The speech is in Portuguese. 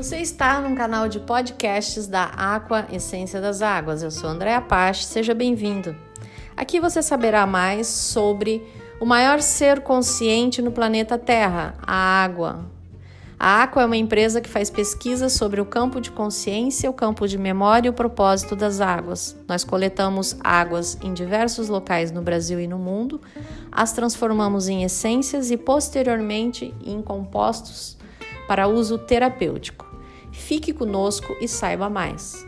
Você está no canal de podcasts da Aqua Essência das Águas. Eu sou Andréa Pache, seja bem-vindo. Aqui você saberá mais sobre o maior ser consciente no planeta Terra, a água. A Aqua é uma empresa que faz pesquisas sobre o campo de consciência, o campo de memória e o propósito das águas. Nós coletamos águas em diversos locais no Brasil e no mundo, as transformamos em essências e posteriormente em compostos para uso terapêutico. Fique conosco e saiba mais.